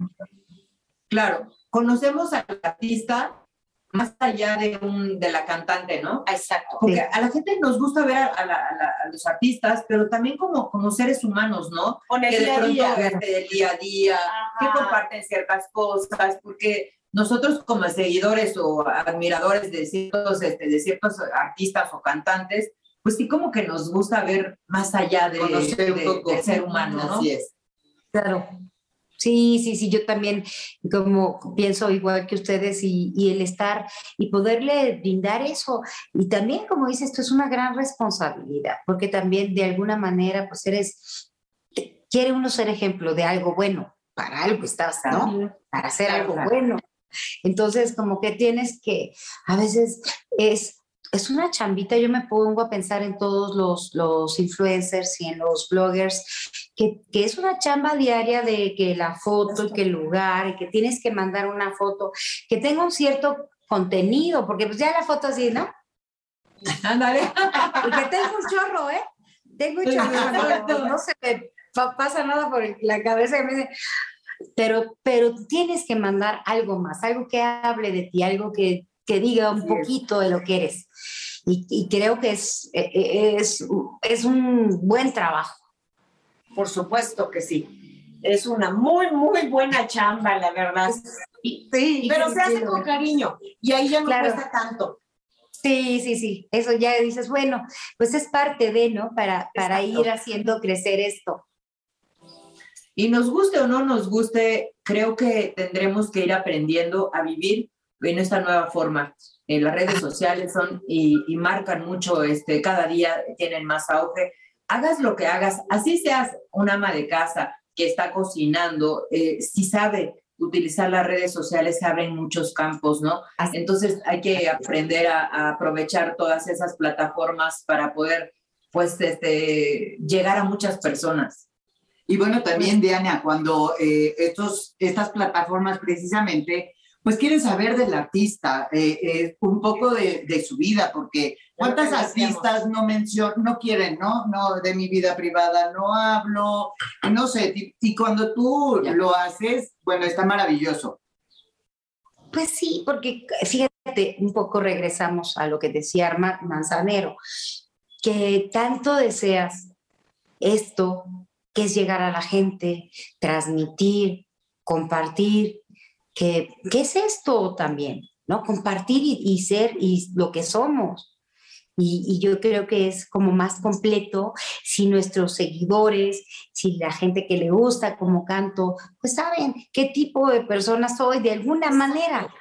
Claro, conocemos al artista más allá de, un, de la cantante, ¿no? Exacto. Porque a la gente nos gusta ver a, los artistas, pero también como, como seres humanos, ¿no? Con el que día, de día. del día a día, que comparten ciertas cosas, porque nosotros como seguidores o admiradores de ciertos, este, de ciertos artistas o cantantes, pues sí como que nos gusta ver más allá de, de, del ser humano, ¿no? Así es. Claro. Sí, sí, sí, yo también como pienso igual que ustedes y, y, el estar y poderle brindar eso. Y también, como dices, esto es una gran responsabilidad, porque también de alguna manera, pues eres, quiere uno ser ejemplo de algo bueno, para algo estás, ¿no? Para hacer algo bueno. Entonces, como que tienes que, a veces es es una chambita, yo me pongo a pensar en todos los, los influencers y en los bloggers, que, que, es una chamba diaria de que la foto y que el lugar, y que tienes que mandar una foto, que tenga un cierto contenido, porque pues ya la foto así, ¿no? <laughs> Ándale. <laughs> y que tengo un chorro, ¿eh? Tengo un chorro, no, no se me pasa nada por la cabeza que me dice, pero, pero tienes que mandar algo más, algo que hable de ti, algo que que diga un poquito de lo que eres. Y, creo que es, e, e, es, es un buen trabajo. Por supuesto que sí. Es una muy, muy buena chamba, la verdad. Sí, pero se hace con cariño y ahí ya no cuesta tanto. Sí, sí, sí. Eso ya dices, bueno, pues es parte de, ¿no? Para, para ir haciendo crecer esto. Y nos guste o no nos guste, creo que tendremos que ir aprendiendo a vivir en esta nueva forma. Eh, las redes sociales son y, marcan mucho, este, cada día tienen más auge. Hagas lo que hagas, así seas un ama de casa que está cocinando, eh, si sabe utilizar las redes sociales, se abren muchos campos, ¿no? Entonces hay que aprender a, aprovechar todas esas plataformas para poder, pues, este, llegar a muchas personas. Y bueno, también, Diana, cuando eh, estos, estas plataformas precisamente pues quieren saber del artista, eh, eh, un poco de, su vida, porque cuántas artistas no mencionan, no quieren, ¿no? No, de mi vida privada no hablo, no sé, y, cuando tú lo haces, bueno, está maravilloso. Pues sí, porque fíjate, un poco regresamos a lo que decía Manzanero, que tanto deseas esto, que es llegar a la gente, transmitir, compartir, que, ¿qué es esto también? ¿No? Compartir y, ser y lo que somos. Y, y, yo creo que es como más completo si nuestros seguidores, si la gente que le gusta como canto, pues saben qué tipo de persona soy de alguna manera.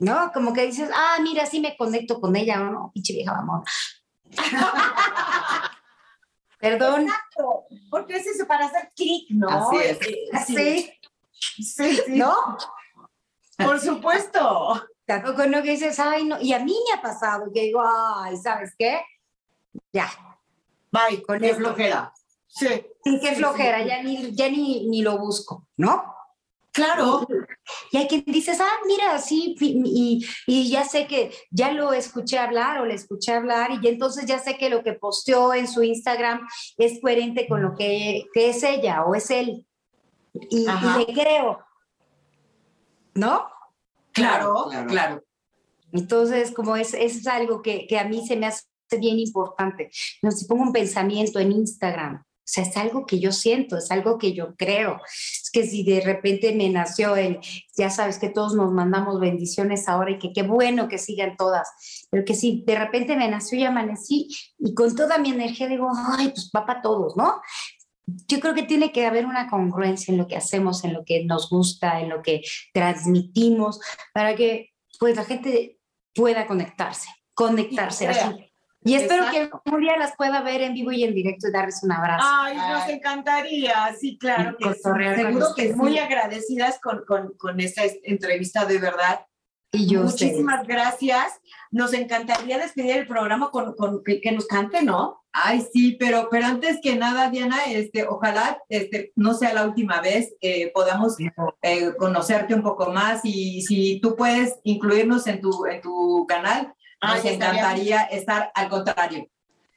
¿No? Como que dices, ah, mira, sí me conecto con ella, o no, pinche vieja mamón. <laughs> Perdón. Exacto, porque es eso para hacer clic, ¿no? Así es. Sí. Sí, sí. ¿No? Por supuesto. Tampoco no que dices, ay, no, y a mí me ha pasado que digo, ay, ¿sabes qué? Ya. Bye, con qué flojera. Sí. Sí, qué flojera, ya, ni, ya ni, ni lo busco, ¿no? Claro. Y hay quien dices, ah, mira, sí, y, y, ya sé que ya lo escuché hablar o le escuché hablar y entonces ya sé que lo que posteó en su Instagram es coherente con lo que, que es ella o es él. Y, y le creo. ¿no? Claro, claro. Entonces, como es, es algo que, que, a mí se me hace bien importante. No, si pongo un pensamiento en Instagram, o sea, es algo que yo siento, es algo que yo creo. Es que si de repente me nació el, ya sabes que todos nos mandamos bendiciones ahora y que qué bueno que sigan todas, pero que si de repente me nació y amanecí y con toda mi energía digo, ay, pues va para todos, ¿no? Yo creo que tiene que haber una congruencia en lo que hacemos, en lo que nos gusta, en lo que transmitimos, para que pues la gente pueda conectarse, conectarse así. Y espero que un día las pueda ver en vivo y en directo y darles un abrazo. Ay, nos encantaría, sí, claro. Que Seguro que muy agradecidas con, con, con esta entrevista de verdad. Y yo Muchísimas gracias. Nos encantaría despedir el programa con, con que, nos cante, ¿no? Ay, sí, pero, pero antes que nada, Diana, este, ojalá este, no sea la última vez que podamos eh, conocerte un poco más y si tú puedes incluirnos en tu, en tu canal, nos encantaría estar al contrario.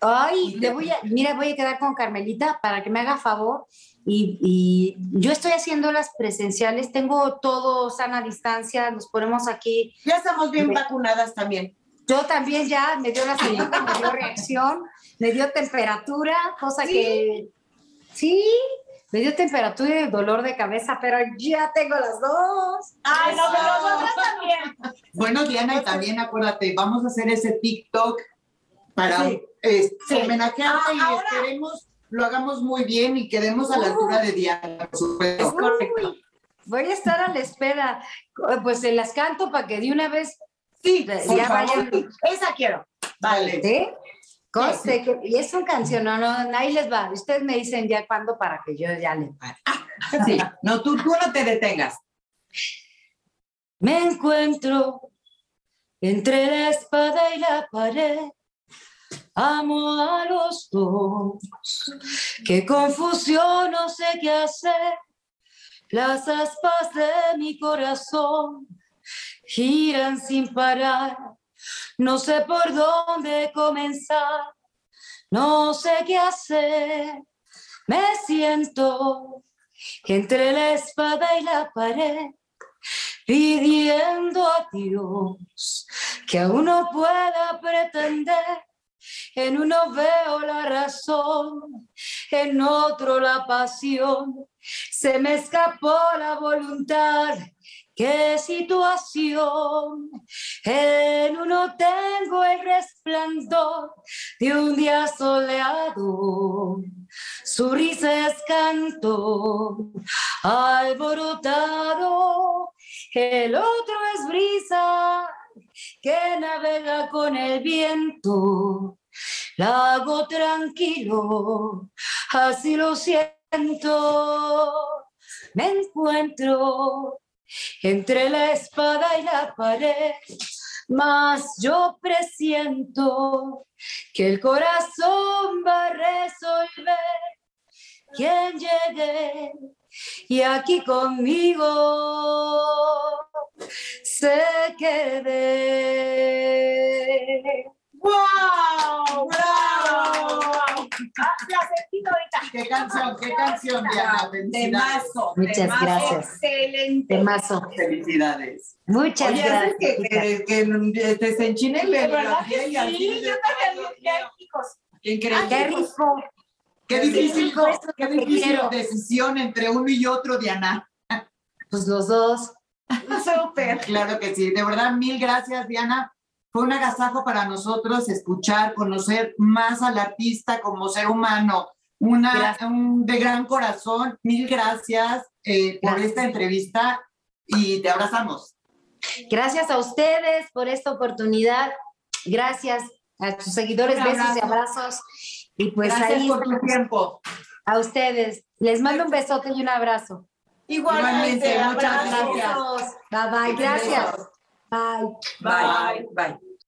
Ay, le voy a, mira, voy a quedar con Carmelita para que me haga favor y, yo estoy haciendo las presenciales, tengo todo sana distancia, nos ponemos aquí. Ya estamos bien vacunadas también. Yo también ya me dio la segunda, me dio reacción, me dio temperatura, cosa que sí, me dio temperatura y dolor de cabeza, pero ya tengo las dos. Ay, no, pero nosotras también. Bueno, Diana, y también acuérdate, vamos a hacer ese TikTok para homenajearte y esperemos lo hagamos muy bien y quedemos a la altura de Diana, por supuesto. Es correcto. Voy a estar a la espera. Pues se las canto para que de una vez sí, ya vayan. Esa quiero. Vale. ¿Sí? Conste que, y es un canción, no, no, ahí les va. Ustedes me dicen ya cuándo para que yo ya le pare. Sí, no, tú, tú no te detengas. Me encuentro entre la espada y la pared. Amo a los dos. Qué confusión, no sé qué hacer. Las aspas de mi corazón giran sin parar. No sé por dónde comenzar. No sé qué hacer. Me siento entre la espada y la pared pidiendo a Dios que aún no pueda pretender. En uno veo la razón, en otro la pasión. Se me escapó la voluntad. ¿Qué situación? En uno tengo el resplandor de un día soleado. Su risa es canto alborotado el otro es brisa que navega con el viento. Lago tranquilo, así lo siento. Me encuentro entre la espada y la pared, mas yo presiento que el corazón va a resolver quien llegue y aquí conmigo se quede. ¡Wow! ¡Wow! ¡Qué canción, qué canción, Diana! Temazo. Muchas gracias. Excelente. Felicidades. Muchas Oye, gracias. que, que, que te se enchine el ¿De sí? de- Yo también, qué chicos. Increíble. Qué rico. Qué difícil, qué difícil decisión entre uno y otro, Diana. Pues los dos. <laughs> Súper. Claro que sí. De verdad, mil gracias, Diana. Fue un agasajo para nosotros escuchar, conocer más al artista como ser humano, una, un de gran corazón. Mil gracias eh, por Gracias. esta entrevista y te abrazamos. Gracias a ustedes por esta oportunidad. Gracias a sus seguidores, besos y abrazo. abrazos. Y pues gracias ahí por tu tiempo. a ustedes. Les mando un besote y un abrazo. Igualmente, Igualmente, muchas abrazos. Bye bye. Gracias. Bye. Bye. Bye.